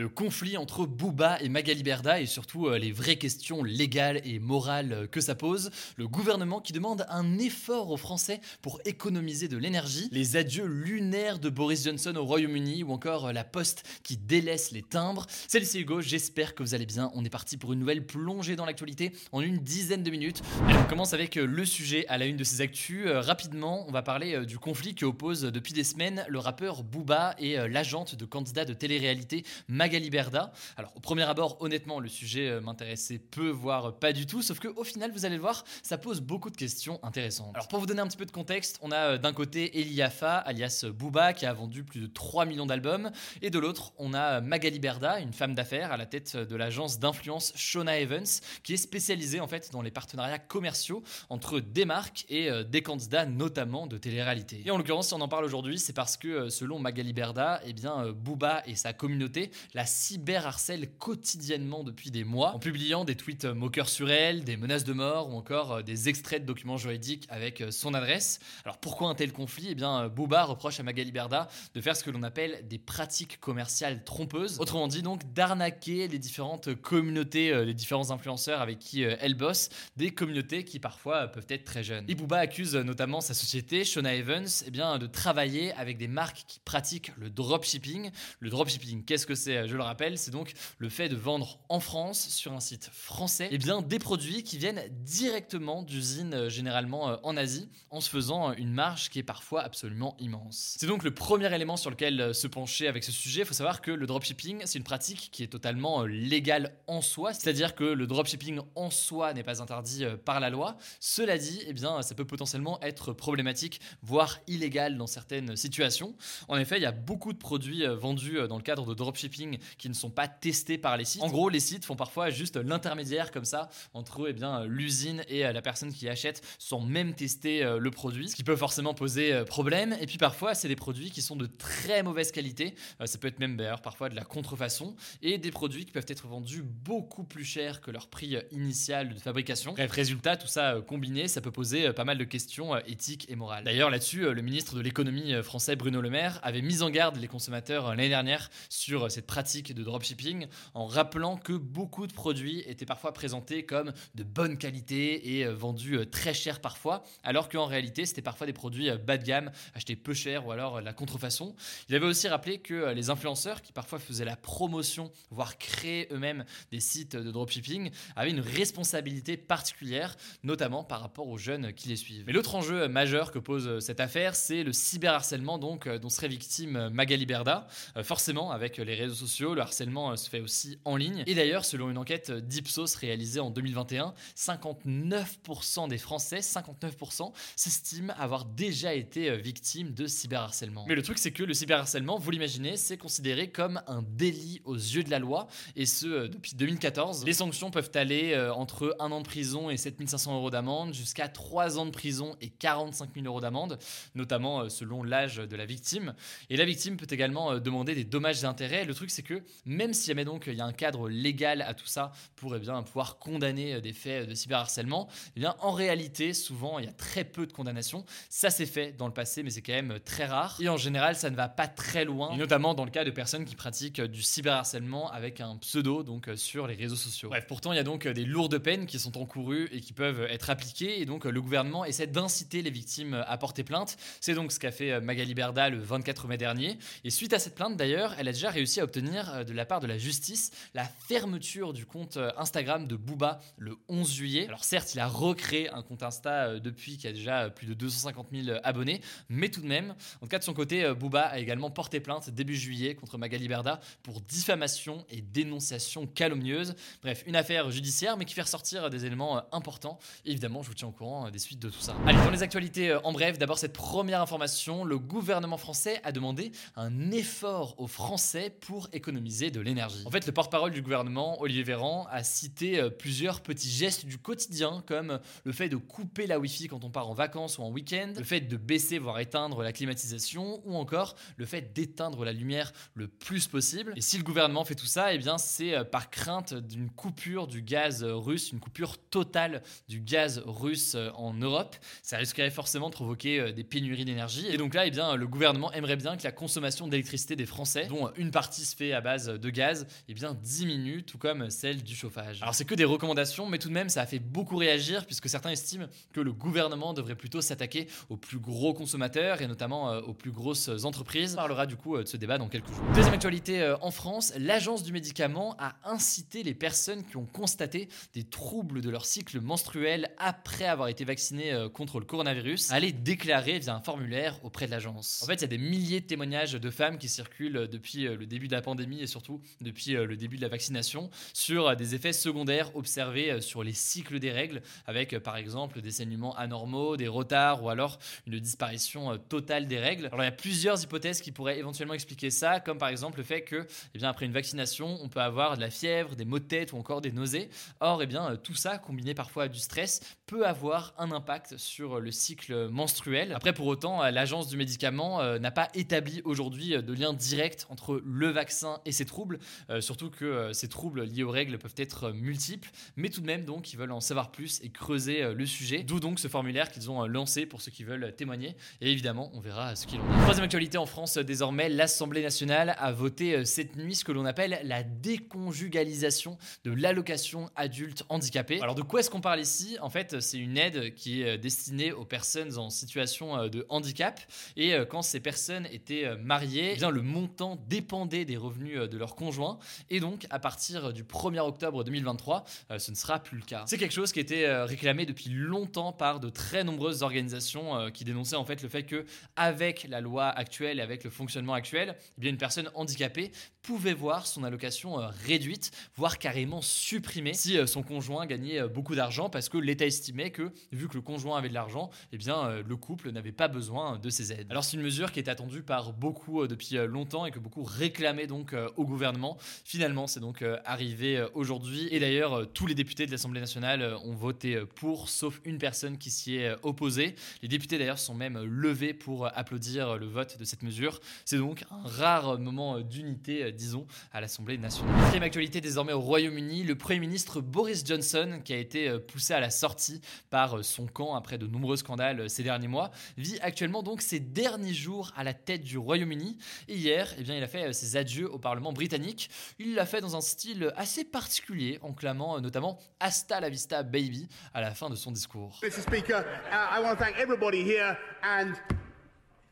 Le conflit entre Booba et Magali Berda et surtout euh, les vraies questions légales et morales euh, que ça pose. Le gouvernement qui demande un effort aux Français pour économiser de l'énergie. Les adieux lunaires de Boris Johnson au Royaume-Uni ou encore euh, la poste qui délaisse les timbres. Salut c'est Hugo, j'espère que vous allez bien. On est parti pour une nouvelle plongée dans l'actualité en une dizaine de minutes. on commence avec le sujet à la une de ces actus. rapidement, on va parler du conflit qui oppose depuis des semaines le rappeur Booba et l'agente de candidat de télé-réalité Magali Berda. Alors, au premier abord, honnêtement, le sujet euh, m'intéressait peu, voire pas du tout, sauf que au final, vous allez le voir, ça pose beaucoup de questions intéressantes. Alors, pour vous donner un petit peu de contexte, on a euh, d'un côté Eliafa, alias Booba, qui a vendu plus de 3 millions d'albums, et de l'autre, on a Magali Berda, une femme d'affaires à la tête de l'agence d'influence Shona Evans, qui est spécialisée en fait dans les partenariats commerciaux entre des marques et euh, des candidats, notamment de télé-réalité. Et en l'occurrence, si on en parle aujourd'hui, c'est parce que selon Magali Berda, eh bien, Booba et sa communauté la cyberharcèle quotidiennement depuis des mois, en publiant des tweets moqueurs sur elle, des menaces de mort ou encore euh, des extraits de documents juridiques avec euh, son adresse. Alors pourquoi un tel conflit? Eh bien, euh, Booba reproche à Magali Berda de faire ce que l'on appelle des pratiques commerciales trompeuses. Autrement dit, donc, d'arnaquer les différentes communautés, les différents influenceurs avec qui elle bosse, des communautés qui parfois peuvent être très jeunes. Et Booba accuse notamment sa société, Shona Evans, eh bien, de travailler avec des marques qui pratiquent le dropshipping. Le dropshipping, qu'est-ce que c'est je le rappelle, c'est donc le fait de vendre en France, sur un site français, eh bien, des produits qui viennent directement d'usines euh, généralement euh, en Asie, en se faisant une marge qui est parfois absolument immense. C'est donc le premier élément sur lequel euh, se pencher avec ce sujet. Il faut savoir que le dropshipping, c'est une pratique qui est totalement légale en soi, c'est-à-dire que le dropshipping en soi n'est pas interdit par la loi. Cela dit, eh bien, ça peut potentiellement être problématique, voire illégal dans certaines situations. En effet, il y a beaucoup de produits vendus dans le cadre de dropshipping qui ne sont pas testés par les sites. En gros, les sites font parfois juste l'intermédiaire comme ça entre eh bien l'usine et euh, la personne qui achète sans même tester euh, le produit, ce qui peut forcément poser euh, problème. Et puis parfois, c'est des produits qui sont de très mauvaise qualité. ça peut être même d'ailleurs parfois de la contrefaçon et des produits qui peuvent être vendus beaucoup plus cher que leur prix initial de fabrication. Bref, résultat, tout ça combiné, ça peut poser pas mal de questions éthiques et morales. D'ailleurs, là-dessus, le ministre de l'économie français Bruno Le Maire avait mis en garde les consommateurs l'année dernière sur cette pratique de dropshipping en rappelant que beaucoup de produits étaient parfois présentés comme de bonne qualité et euh, vendus euh, très cher parfois, alors qu'en réalité c'était parfois des produits euh, bas de gamme, achetés peu cher ou alors la contrefaçon. Il avait aussi rappelé que les influenceurs qui parfois faisaient la promotion, voire créaient eux-mêmes des sites de dropshipping, avaient une responsabilité particulière, notamment par rapport aux jeunes qui les suivent. Mais l'autre enjeu majeur que pose cette affaire, c'est le cyberharcèlement donc dont serait victime Magali Berda, forcément avec les réseaux sociaux le harcèlement euh, se fait aussi en ligne. Et d'ailleurs, selon une enquête d'Ipsos réalisée en 2021, 59% des Français, 59%, s'estiment avoir déjà été euh, victimes de cyberharcèlement. Mais le truc, c'est que le cyberharcèlement, vous l'imaginez, c'est considéré comme un délit aux yeux de la loi, et ce euh, depuis 2014. Les sanctions peuvent aller entre 1 an de prison et 7500 euros d'amende, jusqu'à 3 ans de prison et 45 000 euros d'amende, notamment selon l'âge de la victime. Et la victime peut également demander des dommages et intérêts. Le truc, c'est que même si donc il y a un cadre légal à tout ça pour eh bien, pouvoir condamner euh, des faits de cyberharcèlement, eh bien, en réalité, souvent, il y a très peu de condamnations. Ça s'est fait dans le passé, mais c'est quand même très rare. Et en général, ça ne va pas très loin, notamment dans le cas de personnes qui pratiquent du cyberharcèlement avec un pseudo, donc euh, sur les réseaux sociaux. Bref, pourtant, il y a donc des lourdes peines qui sont encourues et qui peuvent être appliquées, et donc le gouvernement essaie d'inciter les victimes à porter plainte. C'est donc ce qu'a fait Magali Berda le 24 mai dernier. Et suite à cette plainte, d'ailleurs, elle a déjà réussi à obtenir venir de la part de la justice la fermeture du compte Instagram de Booba le 11 juillet. Alors certes, il a recréé un compte Insta depuis qui a déjà plus de 250 000 abonnés, mais tout de même, en tout cas de son côté, Booba a également porté plainte début juillet contre Magali Berda pour diffamation et dénonciation calomnieuse. Bref, une affaire judiciaire, mais qui fait ressortir des éléments importants. évidemment, je vous tiens au courant des suites de tout ça. Allez, dans les actualités, en bref, d'abord cette première information, le gouvernement français a demandé un effort aux Français pour économiser de l'énergie. En fait, le porte-parole du gouvernement, Olivier Véran, a cité euh, plusieurs petits gestes du quotidien, comme le fait de couper la Wi-Fi quand on part en vacances ou en week-end, le fait de baisser voire éteindre la climatisation, ou encore le fait d'éteindre la lumière le plus possible. Et si le gouvernement fait tout ça, eh bien c'est euh, par crainte d'une coupure du gaz russe, une coupure totale du gaz russe euh, en Europe. Ça risquerait forcément de provoquer des pénuries d'énergie. Et donc là, eh bien, le gouvernement aimerait bien que la consommation d'électricité des Français, dont une partie se fait à base de gaz, eh bien, diminue, tout comme celle du chauffage. Alors c'est que des recommandations, mais tout de même, ça a fait beaucoup réagir, puisque certains estiment que le gouvernement devrait plutôt s'attaquer aux plus gros consommateurs, et notamment euh, aux plus grosses entreprises. On parlera du coup euh, de ce débat dans quelques jours. Deuxième actualité euh, en France, l'agence du médicament a incité les personnes qui ont constaté des troubles de leur cycle menstruel après avoir été vaccinées contre le coronavirus à aller déclarer via un formulaire auprès de l'agence. En fait, il y a des milliers de témoignages de femmes qui circulent depuis le début de la pandémie et surtout depuis euh, le début de la vaccination sur euh, des effets secondaires observés sur les cycles des règles, avec par exemple des saignements anormaux, des retards ou alors une disparition totale des règles. Alors il y a plusieurs hypothèses qui pourraient éventuellement expliquer ça, comme par exemple le fait que, eh bien, après une vaccination, on peut avoir de la fièvre, des maux de tête ou encore des nausées. Or, eh bien, tout ça, combiné parfois à du stress, peut avoir un impact sur le cycle menstruel. Après, pour autant, l'agence du médicament euh, n'a pas établi aujourd'hui euh, de lien direct entre le vaccin et ces troubles, euh, surtout que ces troubles liés aux règles peuvent être multiples, mais tout de même donc ils veulent en savoir plus et creuser le sujet, d'où donc ce formulaire qu'ils ont lancé pour ceux qui veulent témoigner, et évidemment on verra ce qu'il en est. Troisième actualité en France désormais, l'Assemblée nationale a voté cette nuit ce que l'on appelle la déconjugalisation de l'allocation adulte handicapé. Alors de quoi est-ce qu'on parle ici? En fait c'est une aide qui est destinée aux personnes en situation de handicap, et euh, quand ces personnes étaient euh, mariées, eh bien, le montant dépendait des revenus euh, de leur conjoint. Et donc, à partir du 1er octobre 2023, ce ne sera plus le cas. C'est quelque chose qui était réclamé depuis longtemps par de très nombreuses organisations qui dénonçaient en fait le fait que, avec la loi actuelle et avec le fonctionnement actuel, eh bien, une personne handicapée pouvait voir son allocation réduite, voire carrément supprimée, si son conjoint gagnait beaucoup d'argent, parce que l'État estimait que, vu que le conjoint avait de l'argent, eh bien, le couple n'avait pas besoin de ces aides. Alors c'est une mesure qui est attendue par beaucoup euh, depuis euh, longtemps et que beaucoup réclamaient donc euh, au gouvernement. Finalement, c'est donc arrivé aujourd'hui. Et d'ailleurs, tous les députés de l'Assemblée nationale ont voté pour, sauf une personne qui s'y est opposée. Les députés d'ailleurs sont même levés pour applaudir le vote de cette mesure. C'est donc un rare moment d'unité, disons, à l'Assemblée nationale. Quatrième actualité désormais au Royaume-Uni, le Premier ministre Boris Johnson, qui a été poussé à la sortie par son camp après de nombreux scandales ces derniers mois, vit actuellement donc ses derniers jours à la tête du Royaume-Uni. Et hier, eh bien, il a fait euh, ses adieux au Parlement britannique. Il l'a fait dans un style assez particulier, en clamant euh, notamment Hasta la vista, baby, à la fin de son discours. Mr. Speaker, uh, I want to thank everybody here and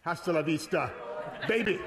hasta la vista. Baby.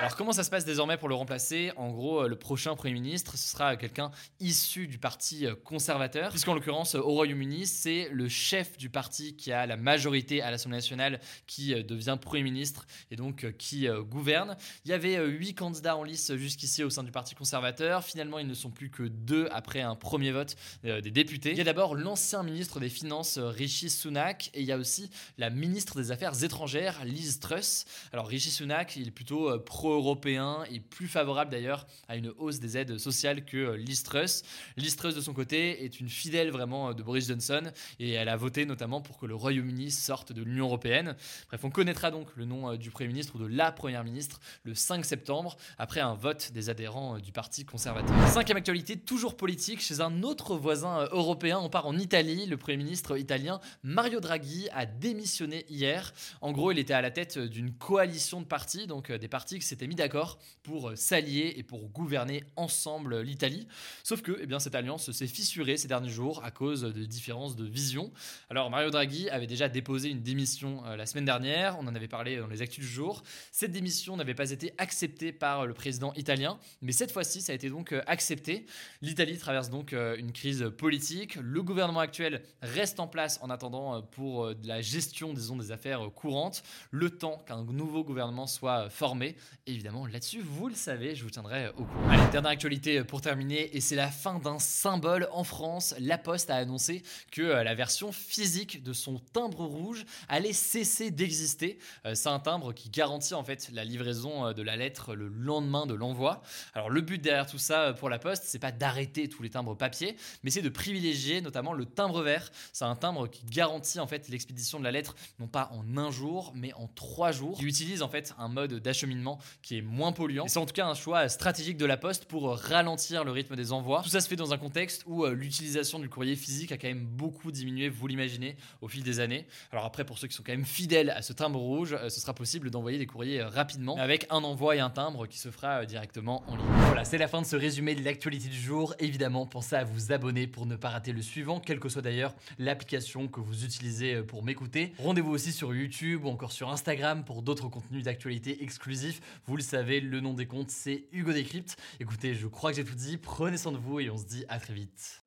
Alors comment ça se passe désormais pour le remplacer? En gros, euh, le prochain Premier ministre, ce sera quelqu'un issu du parti euh, conservateur, puisqu'en l'occurrence, au Royaume-Uni, c'est le chef du parti qui a la majorité à l'Assemblée nationale qui euh, devient Premier ministre et donc qui gouverne. Il y avait huit candidats en lice jusqu'ici au sein du parti conservateur. Finalement, ils ne sont plus que deux après un premier vote des députés. Il y a d'abord l'ancien ministre des Finances, Rishi Sunak, et il y a aussi la ministre des Affaires étrangères, Liz Truss. Alors Rishi Sunak, il est plutôt euh, pro-européen et plus favorable d'ailleurs à une hausse des aides sociales que euh, Liz Truss. Liz Truss de son côté est une fidèle vraiment euh, de Boris Johnson et elle a voté notamment pour que le Royaume-Uni sorte de l'Union européenne. Bref, on connaîtra donc le nom du Premier ministre ou de la Première ministre le 5 septembre après un vote des adhérents du Parti conservateur. Cinquième actualité, toujours politique, chez un autre voisin européen, on part en Italie. Le Premier ministre italien Mario Draghi a démissionné hier. En gros, il était à la tête d'une coalition de partis, donc des partis qui s'étaient mis d'accord pour s'allier et pour gouverner ensemble l'Italie. Sauf que eh bien, cette alliance s'est fissurée ces derniers jours à cause de différences de vision. Alors Mario Draghi avait déjà déposé une démission la semaine dernière, on en avait parlé dans les actus du jour. Cette démission n'avait pas été acceptée par le président italien, mais cette fois-ci ça a été donc accepté. L'Italie traverse donc une crise politique. Le gouvernement actuel reste en place en attendant pour la gestion disons, des affaires courantes, le temps qu'un nouveau gouvernement soit formé. Évidemment, là-dessus, vous le savez, je vous tiendrai au courant. Dernière actualité pour terminer, et c'est la fin d'un symbole en France. La Poste a annoncé que euh, la version physique de son timbre rouge allait cesser d'exister. Euh, c'est un timbre qui garantit en fait la livraison euh, de la lettre le lendemain de l'envoi. Alors le but derrière tout ça pour la Poste, c'est pas d'arrêter tous les timbres papier, mais c'est de privilégier notamment le timbre vert. C'est un timbre qui garantit en fait l'expédition de la lettre non pas en un jour, mais en trois jours. Qui utilise en fait un mode d'acheminement qui est moins polluant. C'est en tout cas un choix stratégique de la Poste pour ralentir le rythme des envois. Tout ça se fait dans un contexte où euh, l'utilisation du courrier physique a quand même beaucoup diminué, vous l'imaginez, au fil des années. Alors après, pour ceux qui sont quand même fidèles à ce timbre rouge, euh, ce sera possible d'envoyer des courriers euh, rapidement avec un envoi et un timbre qui se fera directement en ligne. Voilà, c'est la fin de ce résumé de l'actualité du jour. Évidemment, pensez à vous abonner pour ne pas rater le suivant, quelle que soit d'ailleurs l'application que vous utilisez pour m'écouter. Rendez-vous aussi sur YouTube ou encore sur Instagram pour d'autres contenus d'actualité exclusifs. Vous le savez, le nom des comptes, c'est Hugo Décrypte. Écoutez, je crois que j'ai tout dit. Prenez soin de vous et on se dit à très vite.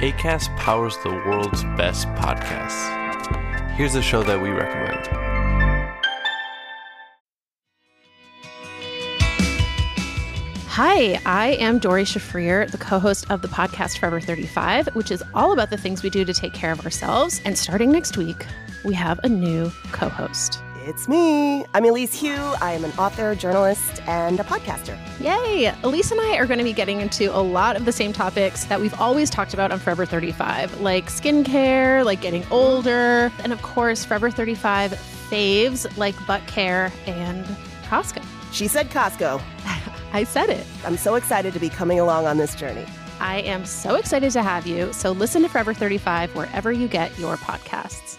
ACAST powers the world's best podcasts. Here's a show that we recommend. Hi, I am Dori Shafrir, the co host of the podcast Forever 35, which is all about the things we do to take care of ourselves. And starting next week, we have a new co host. It's me. I'm Elise Hugh. I am an author, journalist, and a podcaster. Yay! Elise and I are going to be getting into a lot of the same topics that we've always talked about on Forever 35, like skincare, like getting older, and of course, Forever 35 faves like butt care and Costco. She said Costco. I said it. I'm so excited to be coming along on this journey. I am so excited to have you. So listen to Forever 35 wherever you get your podcasts.